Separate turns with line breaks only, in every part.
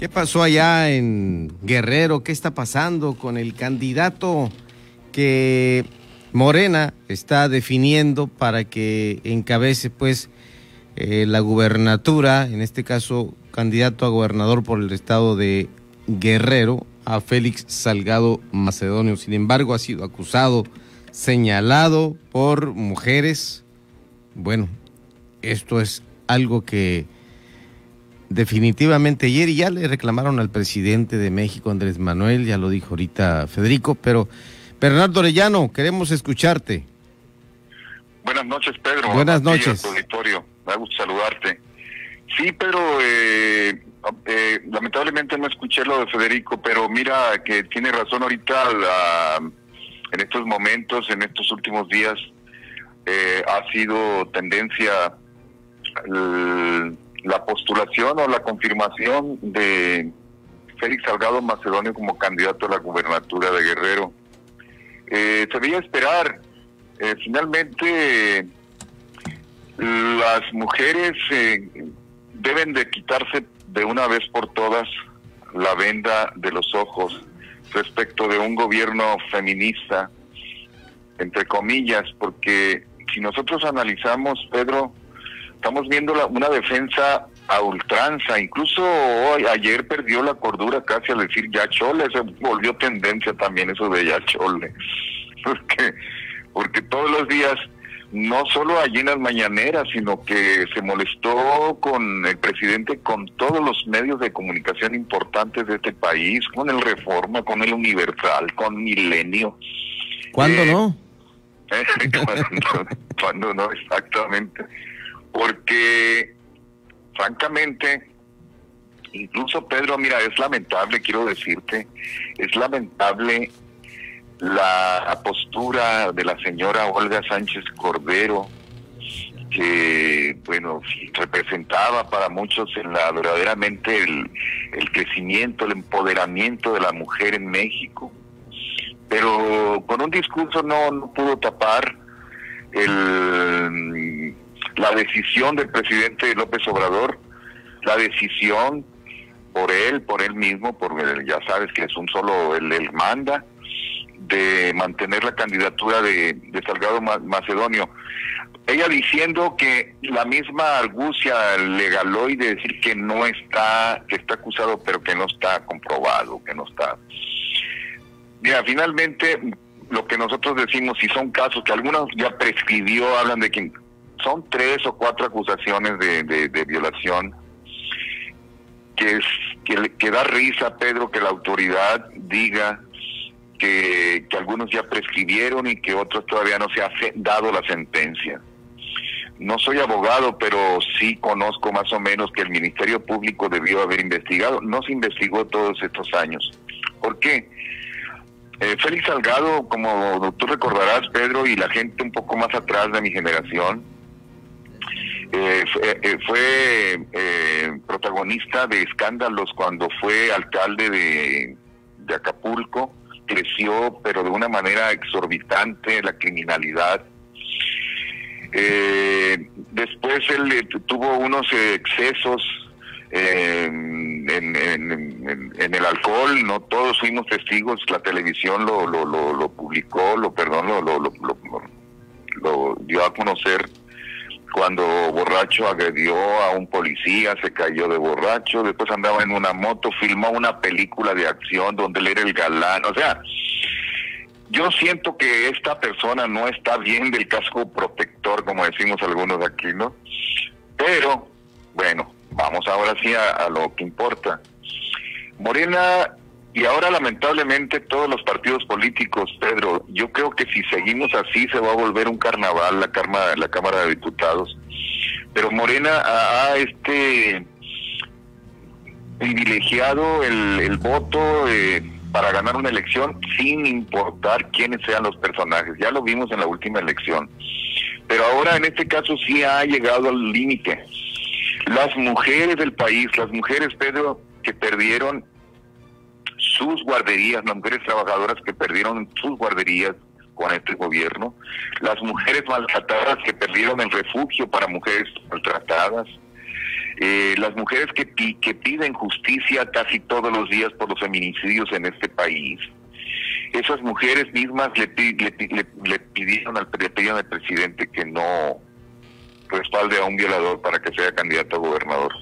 ¿Qué pasó allá en Guerrero? ¿Qué está pasando con el candidato que Morena está definiendo para que encabece pues eh, la gubernatura, en este caso candidato a gobernador por el estado de Guerrero, a Félix Salgado Macedonio. Sin embargo, ha sido acusado, señalado por mujeres. Bueno, esto es algo que definitivamente ayer ya le reclamaron al presidente de México, Andrés Manuel, ya lo dijo ahorita Federico, pero Bernardo Orellano, queremos escucharte.
Buenas noches, Pedro.
Buenas noches.
Auditorio. Me gusto saludarte. Sí, pero eh, eh, lamentablemente no escuché lo de Federico, pero mira que tiene razón ahorita en estos momentos, en estos últimos días, eh, ha sido tendencia la postulación o la confirmación de Félix Salgado Macedonio como candidato a la gubernatura de Guerrero. Eh, se veía esperar. Eh, finalmente, las mujeres eh, deben de quitarse de una vez por todas la venda de los ojos respecto de un gobierno feminista, entre comillas, porque si nosotros analizamos, Pedro, estamos viendo una defensa a ultranza, incluso hoy, ayer perdió la cordura casi al decir ya chole, se volvió tendencia también eso de ya chole, porque, porque todos los días, no solo allí en las mañaneras, sino que se molestó con el presidente, con todos los medios de comunicación importantes de este país, con el Reforma, con el Universal, con Milenio.
¿Cuándo eh, no?
cuando no, exactamente porque francamente, incluso Pedro, mira, es lamentable, quiero decirte, es lamentable la postura de la señora Olga Sánchez Cordero, que, bueno, representaba para muchos en la verdaderamente el, el crecimiento, el empoderamiento de la mujer en México, pero con un discurso no, no pudo tapar el la decisión del presidente López Obrador, la decisión por él, por él mismo, porque ya sabes que es un solo, él manda, de mantener la candidatura de, de Salgado Macedonio. Ella diciendo que la misma argucia legaló y de decir que no está, que está acusado, pero que no está comprobado, que no está. Mira, finalmente, lo que nosotros decimos, si son casos que algunos ya prescribió, hablan de que son tres o cuatro acusaciones de, de, violación que, es, que, que, da risa, Pedro, que la autoridad diga que, que algunos ya prescribieron y que otros todavía no se ha dado la sentencia. No soy abogado, pero sí conozco más o menos que el Ministerio Público debió haber investigado. No se investigó todos estos años. ¿Por qué? Eh, Félix Salgado, como tú recordarás, Pedro, y la gente un poco más atrás de mi generación, eh, eh, fue eh, protagonista de escándalos cuando fue alcalde de, Acapulco, creció pero de una manera exorbitante la criminalidad. después él tuvo unos excesos en, el alcohol, no todos fuimos testigos, la televisión lo, lo, lo, publicó, lo perdón, lo, lo, lo, dio a conocer cuando borracho agredió a un policía, se cayó de borracho, después andaba en una moto, filmó una película de acción donde él era el galán, o sea, yo siento que esta persona no está bien del casco protector, como decimos algunos aquí, ¿no? Pero, bueno, vamos ahora sí a, a lo que importa. Morena y ahora lamentablemente todos los partidos políticos, Pedro, yo creo que si seguimos así se va a volver un carnaval la Cámara, la Cámara de Diputados. Pero Morena ha, este privilegiado el, voto eh, para ganar una elección sin importar quiénes sean los personajes. Ya lo vimos en la última elección. Pero ahora en este caso sí ha llegado al límite. Las mujeres del país, las mujeres, Pedro, que perdieron sus guarderías, las mujeres trabajadoras que perdieron sus guarderías con este gobierno, las mujeres maltratadas que perdieron el refugio para mujeres maltratadas, eh, las mujeres que, piden justicia casi todos los días por los feminicidios en este país. Esas mujeres mismas le, le, pidieron al, le pidieron al presidente que no respalde a un violador para que sea candidato a gobernador.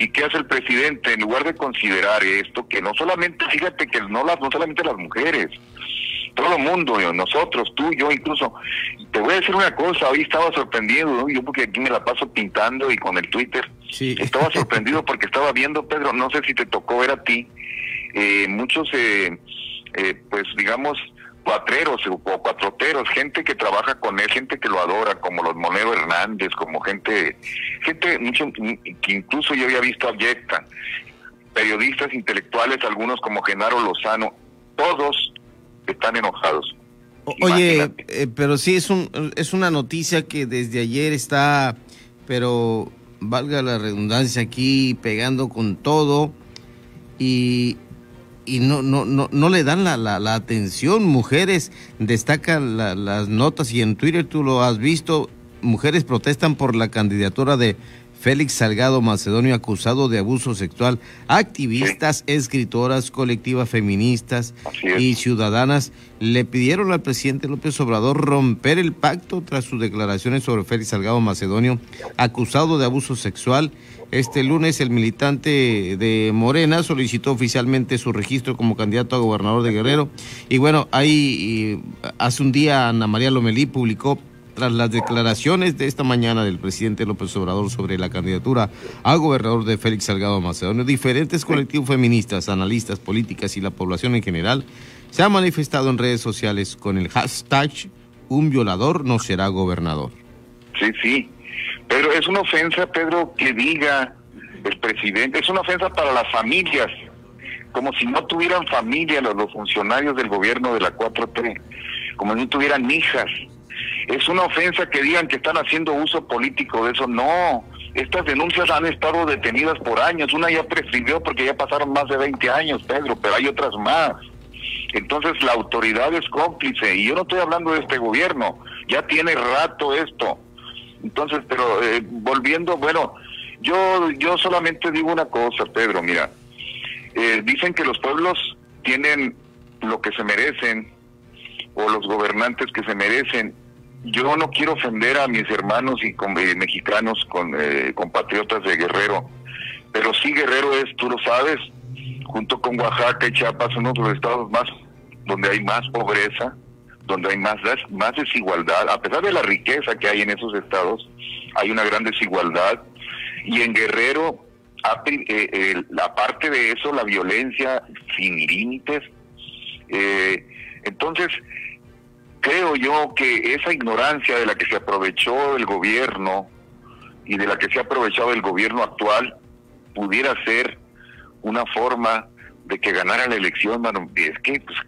¿Y qué hace el presidente? En lugar de considerar esto, que no solamente, fíjate que no, las, no solamente las mujeres, todo el mundo, nosotros, tú, yo incluso. Te voy a decir una cosa, hoy estaba sorprendido, yo porque aquí me la paso pintando y con el Twitter, estaba sorprendido porque estaba viendo, Pedro, no sé si te tocó ver a ti, eh, muchos, eh, eh, pues digamos, cuatreros o cuatroteros, gente que trabaja con él, gente que lo adora, como los Monero Hernández, como gente, gente mucho, que incluso yo había visto abyecta, periodistas intelectuales, algunos como Genaro Lozano, todos están enojados.
Oye, eh, pero sí es un es una noticia que desde ayer está, pero valga la redundancia aquí, pegando con todo y, y no, no, no, no le dan la, la, atención. Mujeres destacan las notas y en Twitter tú lo has visto. Mujeres protestan por la candidatura de Félix Salgado Macedonio acusado de abuso sexual. Activistas, escritoras, colectivas feministas y ciudadanas le pidieron al presidente López Obrador romper el pacto tras sus declaraciones sobre Félix Salgado Macedonio acusado de abuso sexual. Este lunes el militante de Morena solicitó oficialmente su registro como candidato a gobernador de Guerrero. Y bueno, ahí hace un día Ana María Lomelí publicó tras las declaraciones de esta mañana del presidente López Obrador sobre la candidatura a gobernador de Félix Salgado Macedonio, diferentes colectivos feministas, analistas políticas y la población en general se han manifestado en redes sociales con el hashtag un violador no será gobernador.
Sí, sí. Pero es una ofensa, Pedro, que diga el presidente, es una ofensa para las familias, como si no tuvieran familia los, los funcionarios del gobierno de la 4T, como si no tuvieran hijas, es una ofensa que digan que están haciendo uso político de eso. No, estas denuncias han estado detenidas por años. Una ya prescribió porque ya pasaron más de 20 años, Pedro, pero hay otras más. Entonces la autoridad es cómplice y yo no estoy hablando de este gobierno, ya tiene rato esto. Entonces, pero eh, volviendo, bueno, yo yo solamente digo una cosa, Pedro, mira, eh, dicen que los pueblos tienen lo que se merecen o los gobernantes que se merecen yo no quiero ofender a mis hermanos y con, eh, mexicanos, con eh, compatriotas de Guerrero, pero sí Guerrero es, tú lo sabes, junto con Oaxaca y Chiapas, uno de los estados más donde hay más pobreza, donde hay más, más desigualdad, a pesar de la riqueza que hay en esos estados, hay una gran desigualdad. Y en Guerrero, eh, aparte de eso, la violencia sin límites. entonces, creo yo que esa ignorancia de la que se aprovechó el gobierno y de la que se ha aprovechado el gobierno actual pudiera ser una forma de que ganara la elección, Es que pues,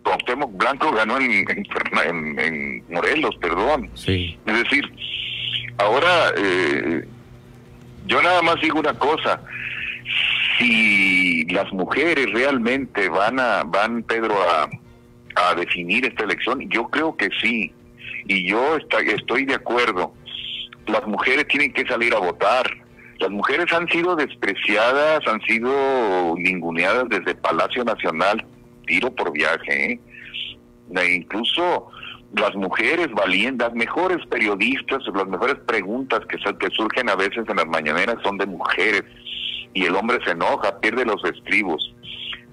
Blanco ganó en, en, Morelos, perdón.
Sí.
Es decir, ahora eh, yo nada más digo una cosa. Si las mujeres realmente van a, van Pedro a, a definir esta elección? Yo creo que sí, y yo estoy de acuerdo. Las mujeres tienen que salir a votar. Las mujeres han sido despreciadas, han sido ninguneadas desde Palacio Nacional, tiro por viaje. ¿eh? E incluso las mujeres valientes, las mejores periodistas, las mejores preguntas que, que surgen a veces en las mañaneras son de mujeres. Y el hombre se enoja, pierde los estribos.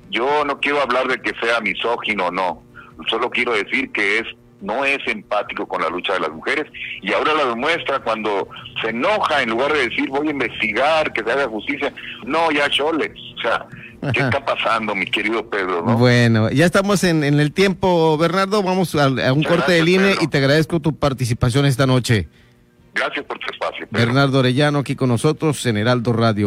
Yo no quiero hablar de que sea misógino o no, solo quiero decir que es no es empático con la lucha de las mujeres y ahora la demuestra cuando se enoja en lugar de decir voy a investigar, que se haga justicia. No, ya chole. O sea, ¿qué está pasando, mi querido Pedro?
Bueno, ya estamos en, el tiempo, Bernardo. Vamos a, un corte de línea y te agradezco tu participación esta noche.
Gracias por tu espacio.
Bernardo Orellano aquí con nosotros en Heraldo Radio.